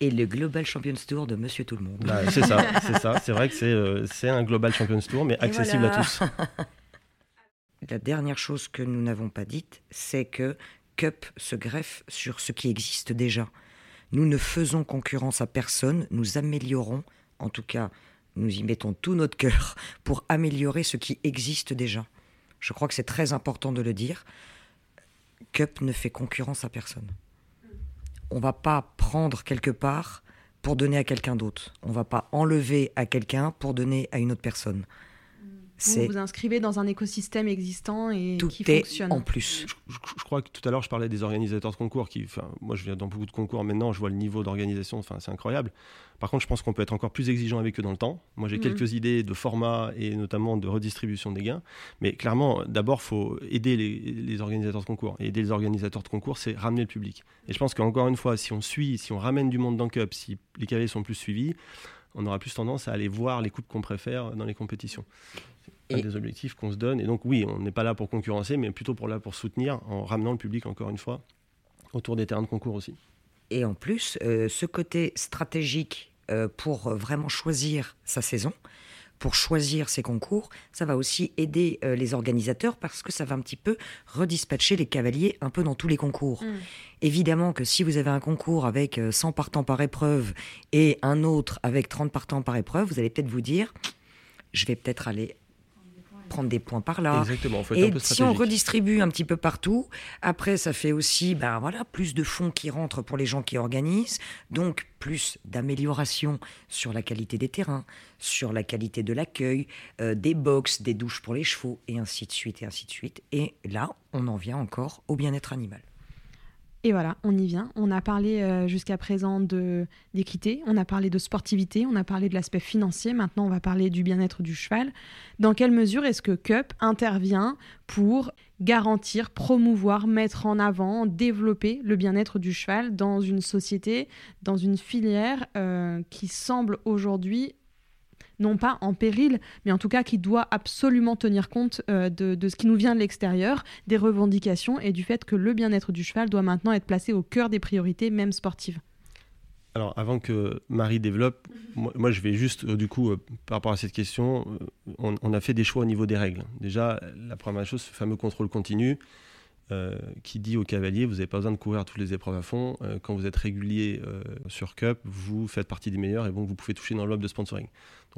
et le Global Champions Tour de Monsieur Tout le Monde. Bah, c'est ça, c'est ça. C'est vrai que c'est euh, c'est un Global Champions Tour, mais accessible voilà. à tous. La dernière chose que nous n'avons pas dite, c'est que Cup se greffe sur ce qui existe déjà. Nous ne faisons concurrence à personne, nous améliorons, en tout cas, nous y mettons tout notre cœur pour améliorer ce qui existe déjà. Je crois que c'est très important de le dire. Cup ne fait concurrence à personne. On va pas prendre quelque part pour donner à quelqu'un d'autre. On va pas enlever à quelqu'un pour donner à une autre personne. Vous vous inscrivez dans un écosystème existant et Tout qui est fonctionne. en plus. Je, je crois que tout à l'heure, je parlais des organisateurs de concours. Qui, moi, je viens dans beaucoup de concours maintenant, je vois le niveau d'organisation, enfin, c'est incroyable. Par contre, je pense qu'on peut être encore plus exigeant avec eux dans le temps. Moi, j'ai Mhm. quelques idées de format et notamment de redistribution des gains. Mais clairement, d'abord, il faut aider les, les organisateurs de concours. Et aider les organisateurs de concours, c'est ramener le public. Et je pense qu'encore une fois, si on suit, si on ramène du monde dans Cup, si les cavaliers sont plus suivis, on aura plus tendance à aller voir les coupes qu'on préfère dans les compétitions. Un des objectifs qu'on se donne. Et donc, oui, on n'est pas là pour concurrencer, mais plutôt pour là pour soutenir en ramenant le public, encore une fois, autour des terrains de concours aussi. Et en plus, euh, ce côté stratégique euh, pour vraiment choisir sa saison, pour choisir ses concours, ça va aussi aider euh, les organisateurs parce que ça va un petit peu redispatcher les cavaliers un peu dans tous les concours. Mm. Évidemment que si vous avez un concours avec euh, 100 partants par épreuve et un autre avec 30 partants par épreuve, vous allez peut-être vous dire, je vais peut-être aller prendre des points par là. Exactement, faut être Et un peu si on redistribue un petit peu partout, après ça fait aussi ben voilà, plus de fonds qui rentrent pour les gens qui organisent, donc plus d'amélioration sur la qualité des terrains, sur la qualité de l'accueil, euh, des box, des douches pour les chevaux, et ainsi de suite, et ainsi de suite. Et là, on en vient encore au bien-être animal. Et voilà, on y vient. On a parlé euh, jusqu'à présent d'équité, on a parlé de sportivité, on a parlé de l'aspect financier. Maintenant, on va parler du bien-être du cheval. Dans quelle mesure est-ce que Cup intervient pour garantir, promouvoir, mettre en avant, développer le bien-être du cheval dans une société, dans une filière euh, qui semble aujourd'hui non pas en péril, mais en tout cas qui doit absolument tenir compte euh, de, ce qui nous vient de l'extérieur, des revendications et du fait que le bien-être du cheval doit maintenant être placé au cœur des priorités, même sportives. Alors, avant que Marie développe, moi, je vais juste, euh, du coup, euh, par rapport à cette question, on, a fait des choix au niveau des règles. Déjà, la première chose, ce fameux contrôle continu, qui dit aux cavaliers, vous n'avez pas besoin de courir toutes les épreuves à fond. Quand vous êtes régulier sur Cup, vous faites partie des meilleurs et donc vous pouvez toucher une enveloppe de sponsoring.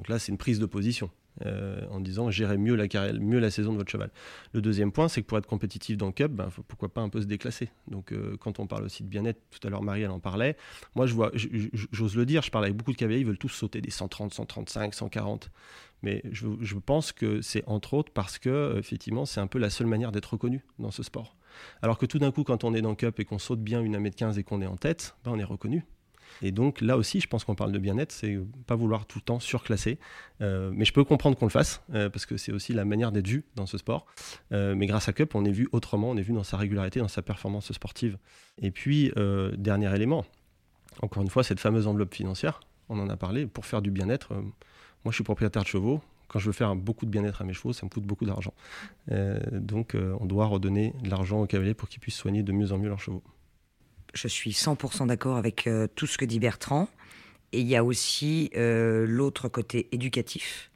Donc là, c'est une prise de position. euh, en disant gérer mieux la, saison de votre cheval. Le deuxième point, c'est que pour être compétitif dans le Cup, ben, faut, pourquoi pas un peu se déclasser. Donc euh, quand on parle aussi de bien-être, tout à l'heure Marie elle en parlait, moi je vois, j'ose le dire, je parle avec beaucoup de cavaliers, ils veulent tous sauter des 130, 135, 140. Mais je, pense que c'est entre autres parce que effectivement c'est un peu la seule manière d'être reconnu dans ce sport. Alors que tout d'un coup, quand on est dans le Cup et qu'on saute bien une 1m15 et qu'on est en tête, ben, on est reconnu. Et donc là aussi, je pense qu'on parle de bien-être, c'est pas vouloir tout le temps surclasser. Euh, mais je peux comprendre qu'on le fasse, euh, parce que c'est aussi la manière d'être vu dans ce sport. Euh, mais grâce à Cup, on est vu autrement, on est vu dans sa régularité, dans sa performance sportive. Et puis, dernier élément, encore une fois, cette fameuse enveloppe financière, on en a parlé, pour faire du bien-être. moi, je suis propriétaire de chevaux. Quand je veux faire beaucoup de bien-être à mes chevaux, ça me coûte beaucoup d'argent. donc, on doit redonner de l'argent aux cavaliers pour qu'ils puissent soigner de mieux en mieux leurs chevaux je suis 100% d'accord avec euh, tout ce que dit Bertrand. Et il y a aussi euh, l'autre côté éducatif.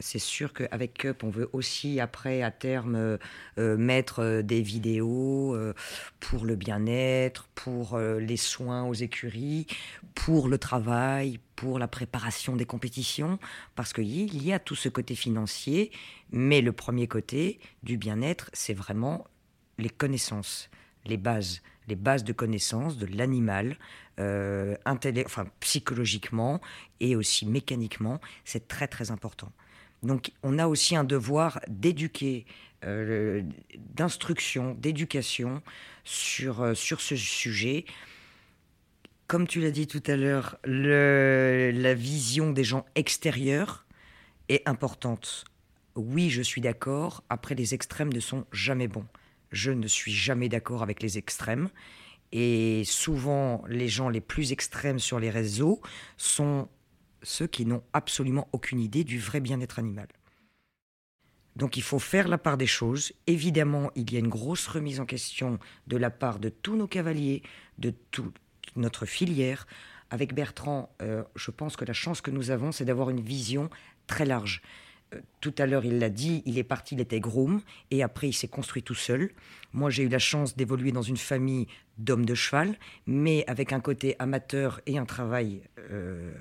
C'est sûr qu'avec Cup, on veut aussi, après, à terme, euh, mettre des vidéos pour le bien-être, pour les soins aux écuries, pour le travail, pour la préparation des compétitions, parce qu'il y a tout ce côté financier, mais le premier côté du bien-être, c'est vraiment les connaissances, les bases les bases de connaissances de l'animal, euh, enfin, psychologiquement et aussi mécaniquement, c'est très très important. Donc on a aussi un devoir d'éduquer, euh, d'instruction, d'éducation sur, euh, sur ce sujet. Comme tu l'as dit tout à l'heure, la vision des gens extérieurs est importante. Oui, je suis d'accord. Après, les extrêmes ne sont jamais bons je ne suis jamais d'accord avec les extrêmes. Et souvent, les gens les plus extrêmes sur les réseaux sont ceux qui n'ont absolument aucune idée du vrai bien-être animal. Donc il faut faire la part des choses. Évidemment, il y a une grosse remise en question de la part de tous nos cavaliers, de toute notre filière. Avec Bertrand, euh, je pense que la chance que nous avons, c'est d'avoir une vision très large. Euh, tout à l'heure, il l'a dit, il est parti, il était groom, et après, il s'est construit tout seul. Moi, j'ai eu la chance d'évoluer dans une famille d'hommes de cheval, mais avec un côté amateur et un travail euh,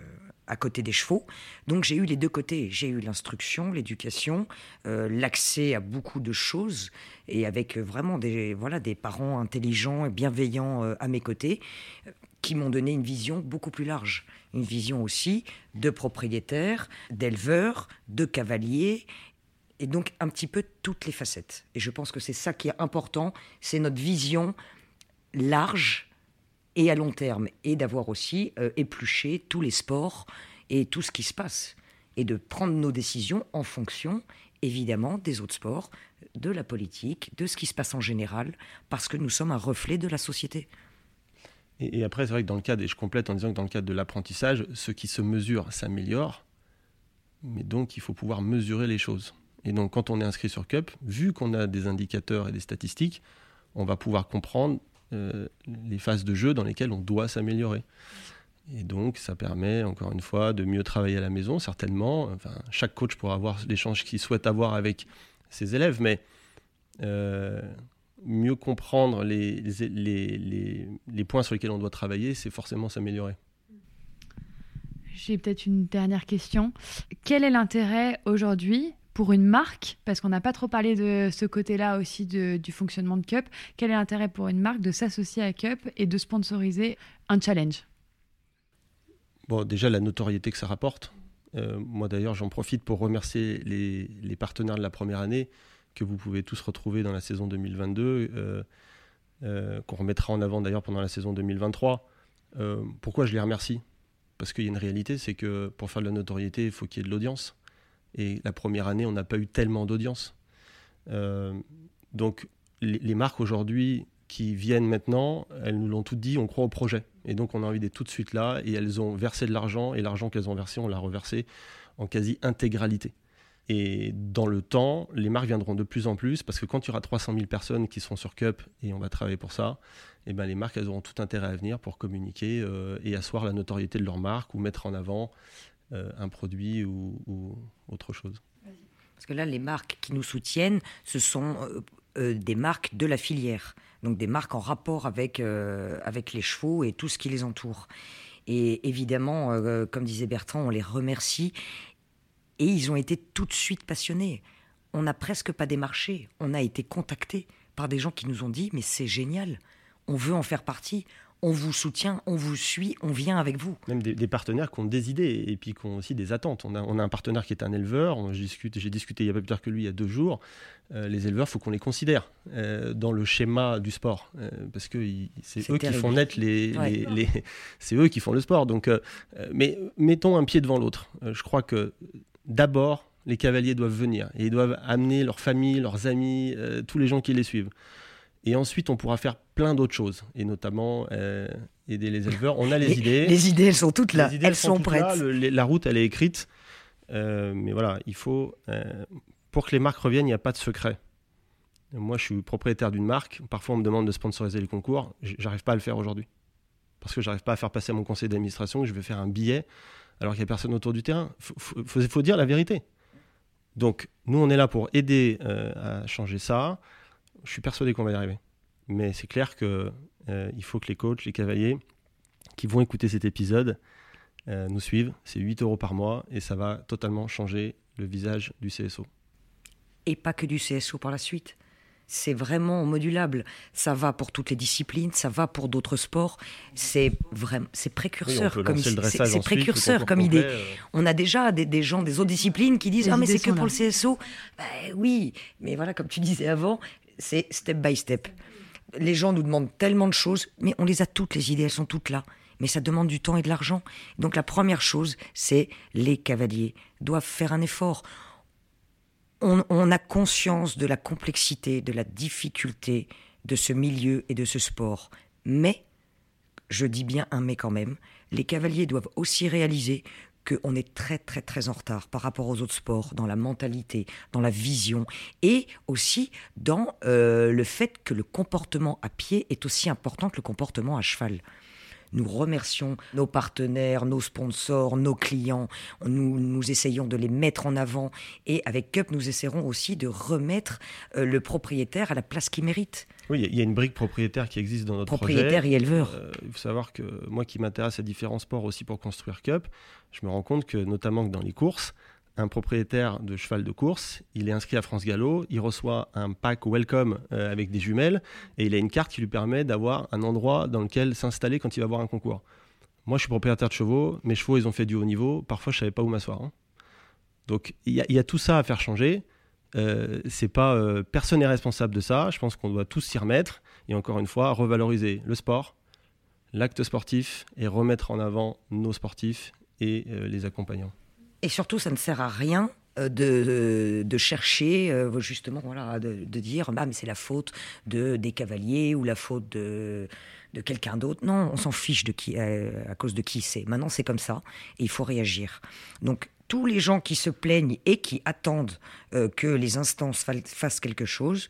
à côté des chevaux. Donc, j'ai eu les deux côtés. J'ai eu l'instruction, l'éducation, euh, l'accès à beaucoup de choses, et avec vraiment des, voilà, des parents intelligents et bienveillants à mes côtés qui m'ont donné une vision beaucoup plus large. Une vision aussi de propriétaires, d'éleveurs, de cavaliers, et donc un petit peu toutes les facettes. Et je pense que c'est ça qui est important, c'est notre vision large et à long terme, et d'avoir aussi euh, épluché tous les sports et tout ce qui se passe, et de prendre nos décisions en fonction, évidemment, des autres sports, de la politique, de ce qui se passe en général, parce que nous sommes un reflet de la société. Et, après, c'est vrai que dans le cadre, et je complète en disant que dans le cadre de l'apprentissage, ce qui se mesure s'améliore, mais donc il faut pouvoir mesurer les choses. Et donc quand on est inscrit sur CUP, vu qu'on a des indicateurs et des statistiques, on va pouvoir comprendre euh, les phases de jeu dans lesquelles on doit s'améliorer. Et donc, ça permet, encore une fois, de mieux travailler à la maison, certainement. Enfin, chaque coach pourra avoir l'échange qu'il souhaite avoir avec ses élèves, mais euh, mieux comprendre les, les, les, points sur lesquels on doit travailler, c'est forcément s'améliorer. J'ai peut-être une dernière question. Quel est l'intérêt aujourd'hui pour une marque, parce qu'on n'a pas trop parlé de ce côté-là aussi du fonctionnement de Cup, quel est l'intérêt pour une marque de s'associer à Cup et de sponsoriser un challenge? Bon, déjà la notoriété que ça rapporte. Euh, moi d'ailleurs, j'en profite pour remercier les, les, partenaires de la première année que vous pouvez tous retrouver dans la saison 2022, euh, euh, qu'on remettra en avant d'ailleurs pendant la saison 2023. Euh, pourquoi je les remercie? Parce qu'il y a une réalité, c'est que pour faire de la notoriété, il faut qu'il y ait de l'audience. Et la première année, on n'a pas eu tellement d'audience. donc les, marques aujourd'hui qui viennent maintenant, elles nous l'ont toutes dit, on croit au projet. Et donc on a envie d'être tout de suite là, et elles ont versé de l'argent, et l'argent qu'elles ont versé, on l'a reversé en quasi intégralité. Et dans le temps, les marques viendront de plus en plus parce que quand il y aura 300 000 personnes qui seront sur Cup et on va travailler pour ça, et eh ben les marques elles auront tout intérêt à venir pour communiquer euh, et asseoir la notoriété de leur marque ou mettre en avant euh, un produit ou, autre chose. Parce que là, les marques qui nous soutiennent, ce sont euh, des marques de la filière, donc des marques en rapport avec, avec les chevaux et tout ce qui les entoure. Et évidemment, comme disait Bertrand, on les remercie Et ils ont été tout de suite passionnés. On n'a presque pas démarché. On a été contactés par des gens qui nous ont dit Mais c'est génial, on veut en faire partie, on vous soutient, on vous suit, on vient avec vous. Même des, partenaires qui ont des idées et puis qui ont aussi des attentes. On a, on a un partenaire qui est un éleveur, j'ai discuté, discuté il y a pas plus tard que lui, il y a deux jours. Euh, les éleveurs, il faut qu'on les considère euh, dans le schéma du sport, euh, parce que c'est eux qui font naître les, les, c'est eux qui font le sport. Donc, mais mettons un pied devant l'autre. je crois que d'abord, les cavaliers doivent venir et ils doivent amener leur famille, leurs amis, tous les gens qui les suivent. Et ensuite, on pourra faire plein d'autres choses, et notamment euh, aider les éleveurs. On a les, idées. Les idées, elles sont toutes là. elles sont, prêtes. la route, elle est écrite. Euh, mais voilà, il faut. Euh, pour que les marques reviennent, il n'y a pas de secret. Moi, je suis propriétaire d'une marque. Parfois, on me demande de sponsoriser les concours. J'arrive pas à le faire aujourd'hui. Parce que j'arrive pas à faire passer à mon conseil d'administration que je vais faire un billet alors qu'il n'y a personne autour du terrain. Il faut, dire la vérité. Donc, nous, on est là pour aider à changer ça je suis persuadé qu'on va y arriver. Mais c'est clair qu'il euh, faut que les coachs, les cavaliers qui vont écouter cet épisode euh, nous suivent. C'est 8 euros par mois et ça va totalement changer le visage du CSO. Et pas que du CSO par la suite c'est vraiment modulable. Ça va pour toutes les disciplines, ça va pour d'autres sports. C'est vraiment, c'est précurseur comme c'est précurseur comme idée. Euh. On a déjà des, gens des autres disciplines qui disent ah mais c'est que pour le CSO. Ben oui, mais voilà comme tu disais avant, c'est step by step. Les gens nous demandent tellement de choses, mais on les a toutes, les idées, elles sont toutes là. Mais ça demande du temps et de l'argent. Donc la première chose, c'est les cavaliers doivent faire un effort. On, a conscience de la complexité, de la difficulté de ce milieu et de ce sport. Mais, je dis bien un mais quand même, les cavaliers doivent aussi réaliser qu'on est très très très en retard par rapport aux autres sports, dans la mentalité, dans la vision, et aussi dans euh, le fait que le comportement à pied est aussi important que le comportement à cheval. Nous remercions nos partenaires, nos sponsors, nos clients. Nous, nous essayons de les mettre en avant. Et avec Cup, nous essaierons aussi de remettre euh, le propriétaire à la place qu'il mérite. Oui, il y a une brique propriétaire qui existe dans notre propriétaire projet. et éleveur. Euh, il faut savoir que moi qui m'intéresse à différents sports aussi pour construire Cup, je me rends compte que notamment que dans les courses, un propriétaire de cheval de course, il est inscrit à France Gallo, il reçoit un pack welcome euh, avec des jumelles et il a une carte qui lui permet d'avoir un endroit dans lequel s'installer quand il va voir un concours. Moi, je suis propriétaire de chevaux, mes chevaux, ils ont fait du haut niveau, parfois je savais pas où m'asseoir. Hein. Donc il y, a tout ça à faire changer. Euh, c'est pas euh, personne n'est responsable de ça. Je pense qu'on doit tous s'y remettre et encore une fois revaloriser le sport, l'acte sportif et remettre en avant nos sportifs et les accompagnants. Et surtout, ça ne sert à rien euh, de, de, chercher justement voilà de, dire bah mais c'est la faute de des cavaliers ou la faute de de quelqu'un d'autre non on s'en fiche de qui à cause de qui c'est maintenant c'est comme ça et il faut réagir donc tous les gens qui se plaignent et qui attendent euh, que les instances fassent quelque chose,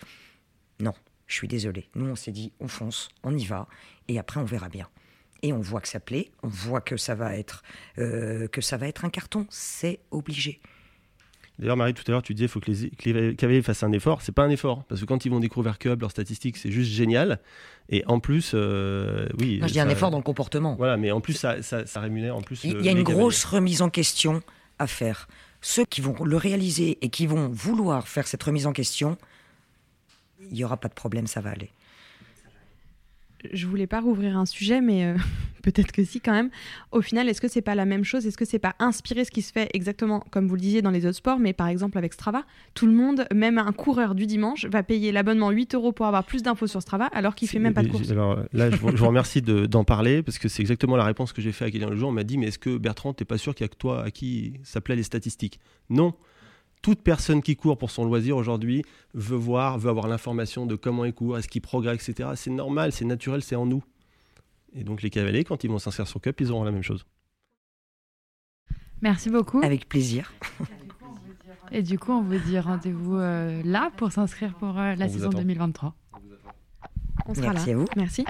non, je suis désolé. Nous, on s'est dit, on fonce, on y va, et après, on verra bien. Et on voit que ça plaît, on voit que ça va être, euh, que ça va être un carton, c'est obligé. D'ailleurs, Marie, tout à l'heure, tu disais qu'il faut que les, cavaliers fassent un effort. C'est pas un effort, parce que quand ils vont découvrir Cub, leurs statistiques, c'est juste génial. Et en plus, euh, oui. je dis un effort dans le comportement. Voilà, mais en plus, ça, ça, rémunère en plus. Il y a une grosse remise en question à faire. Ceux qui vont le réaliser et qui vont vouloir faire cette remise en question, il n'y aura pas de problème, ça va aller je voulais pas rouvrir un sujet, mais euh, peut-être que si quand même. Au final, est-ce que c'est pas la même chose? Est-ce que c'est pas inspirer ce qui se fait exactement comme vous le disiez dans les autres sports, mais par exemple avec Strava Tout le monde, même un coureur du dimanche, va payer l'abonnement 8 euros pour avoir plus d'infos sur Strava alors qu'il fait même pas de course. Alors là, je vous, remercie d'en parler parce que c'est exactement la réponse que j'ai fait à quelqu'un le jour. On m'a dit, mais est-ce que Bertrand, t'es pas sûr qu'il y a que toi à qui ça plaît les statistiques? Non toute personne qui court pour son loisir aujourd'hui veut voir, veut avoir l'information de comment il court, est-ce qu'il progresse, etc. C'est normal, c'est naturel, c'est en nous. Et donc les cavaliers, quand ils vont s'inscrire sur Cup, ils auront la même chose. Merci beaucoup. Avec plaisir. Et du coup, on vous dit rendez-vous euh, là pour s'inscrire pour euh, la saison 2023. On sera Merci là. à vous. Merci.